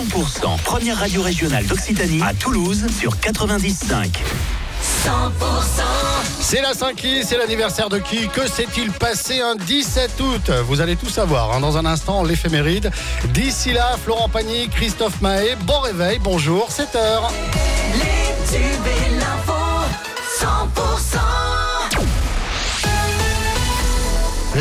100%, première radio régionale d'Occitanie à Toulouse sur 95. 100% C'est la 5 c'est l'anniversaire de qui Que s'est-il passé un 17 août? Vous allez tout savoir hein, dans un instant, l'éphéméride. D'ici là, Florent Pagny, Christophe Mahé, bon réveil, bonjour, 7h.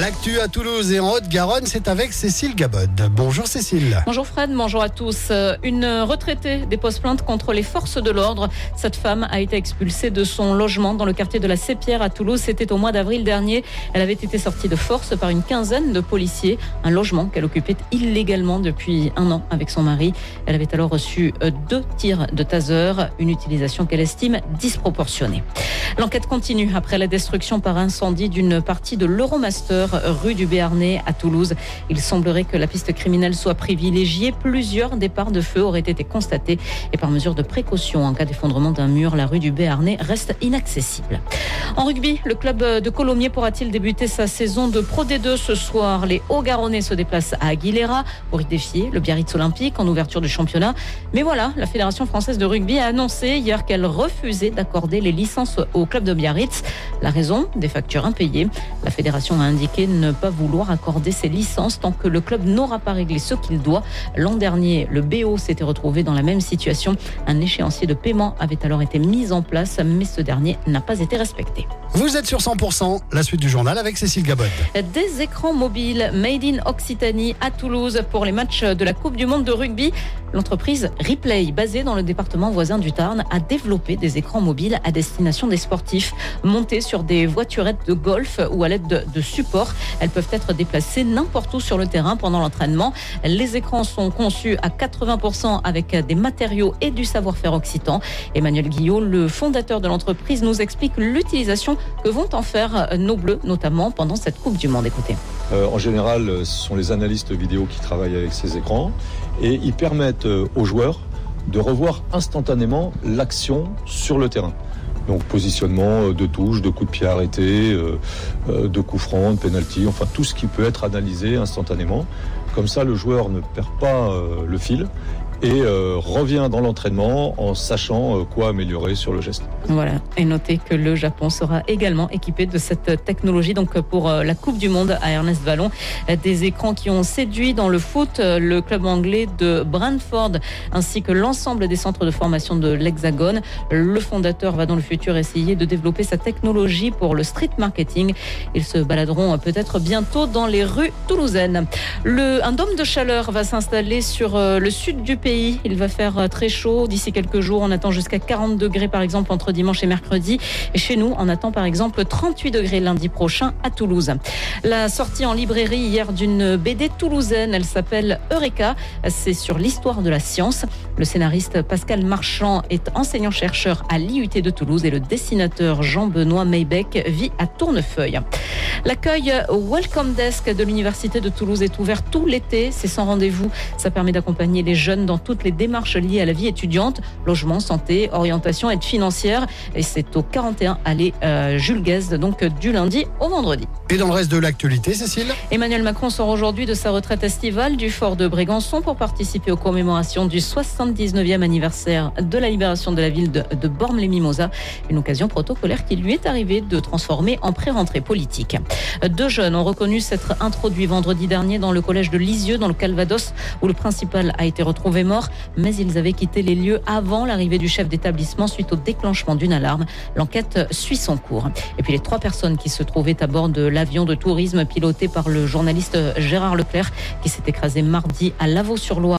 L'actu à Toulouse et en Haute-Garonne, c'est avec Cécile Gabod. Bonjour Cécile. Bonjour Fred, bonjour à tous. Euh, une retraitée dépose plainte contre les forces de l'ordre. Cette femme a été expulsée de son logement dans le quartier de la Sépierre à Toulouse. C'était au mois d'avril dernier. Elle avait été sortie de force par une quinzaine de policiers. Un logement qu'elle occupait illégalement depuis un an avec son mari. Elle avait alors reçu euh, deux tirs de taser, une utilisation qu'elle estime disproportionnée. L'enquête continue après la destruction par incendie d'une partie de l'Euromaster rue du Béarnais à Toulouse. Il semblerait que la piste criminelle soit privilégiée. Plusieurs départs de feu auraient été constatés et par mesure de précaution en cas d'effondrement d'un mur, la rue du Béarnais reste inaccessible. En rugby, le club de Colomiers pourra-t-il débuter sa saison de Pro D2 ce soir? Les Hauts-Garonnais se déplacent à Aguilera pour y défier le Biarritz Olympique en ouverture du championnat. Mais voilà, la Fédération française de rugby a annoncé hier qu'elle refusait d'accorder les licences au club de Biarritz. La raison Des factures impayées. La fédération a indiqué ne pas vouloir accorder ses licences tant que le club n'aura pas réglé ce qu'il doit. L'an dernier, le BO s'était retrouvé dans la même situation. Un échéancier de paiement avait alors été mis en place, mais ce dernier n'a pas été respecté. Vous êtes sur 100%, la suite du journal avec Cécile Gabot. Des écrans mobiles made in Occitanie à Toulouse pour les matchs de la Coupe du Monde de rugby. L'entreprise Replay, basée dans le département voisin du Tarn, a développé des écrans mobiles à destination des sportifs, montés sur des voiturettes de golf ou à l'aide de, de supports. Elles peuvent être déplacées n'importe où sur le terrain pendant l'entraînement. Les écrans sont conçus à 80% avec des matériaux et du savoir-faire occitan. Emmanuel Guillot, le fondateur de l'entreprise, nous explique l'utilisation que vont en faire nos bleus, notamment pendant cette Coupe du Monde. Écoutez. Euh, en général, ce sont les analystes vidéo qui travaillent avec ces écrans et ils permettent euh, aux joueurs de revoir instantanément l'action sur le terrain. Donc positionnement euh, de touche, de coups de pied arrêtés, de coups francs, de penalty, enfin tout ce qui peut être analysé instantanément. Comme ça, le joueur ne perd pas le fil et euh, revient dans l'entraînement en sachant euh, quoi améliorer sur le geste. Voilà, et notez que le Japon sera également équipé de cette technologie donc pour euh, la Coupe du Monde à Ernest Vallon. Des écrans qui ont séduit dans le foot le club anglais de Brentford ainsi que l'ensemble des centres de formation de l'Hexagone. Le fondateur va dans le futur essayer de développer sa technologie pour le street marketing. Ils se baladeront peut-être bientôt dans les rues toulousaines. Le, un dôme de chaleur va s'installer sur le sud du pays il va faire euh, très chaud d'ici quelques jours. On attend jusqu'à 40 degrés par exemple entre dimanche et mercredi. Et chez nous, on attend par exemple 38 degrés lundi prochain à Toulouse. La sortie en librairie hier d'une BD toulousaine, elle s'appelle Eureka. C'est sur l'histoire de la science. Le scénariste Pascal Marchand est enseignant-chercheur à l'IUT de Toulouse et le dessinateur Jean-Benoît Maybeck vit à Tournefeuille. L'accueil Welcome Desk de l'Université de Toulouse est ouvert tout l'été. C'est sans rendez-vous. Ça permet d'accompagner les jeunes dans toutes les démarches liées à la vie étudiante, logement, santé, orientation, aide financière. Et c'est au 41 allée euh, Jules Guest, donc du lundi au vendredi. Et dans le reste de l'actualité, Cécile? Emmanuel Macron sort aujourd'hui de sa retraite estivale du fort de Brégançon pour participer aux commémorations du 79e anniversaire de la libération de la ville de, de Bormes-les-Mimosas. Une occasion protocolaire qui lui est arrivée de transformer en pré-rentrée politique. Deux jeunes ont reconnu s'être introduits vendredi dernier dans le collège de Lisieux, dans le Calvados, où le principal a été retrouvé mais ils avaient quitté les lieux avant l'arrivée du chef d'établissement suite au déclenchement d'une alarme. L'enquête suit son cours. Et puis les trois personnes qui se trouvaient à bord de l'avion de tourisme piloté par le journaliste Gérard Leclerc, qui s'est écrasé mardi à Lavaux-sur-Loire.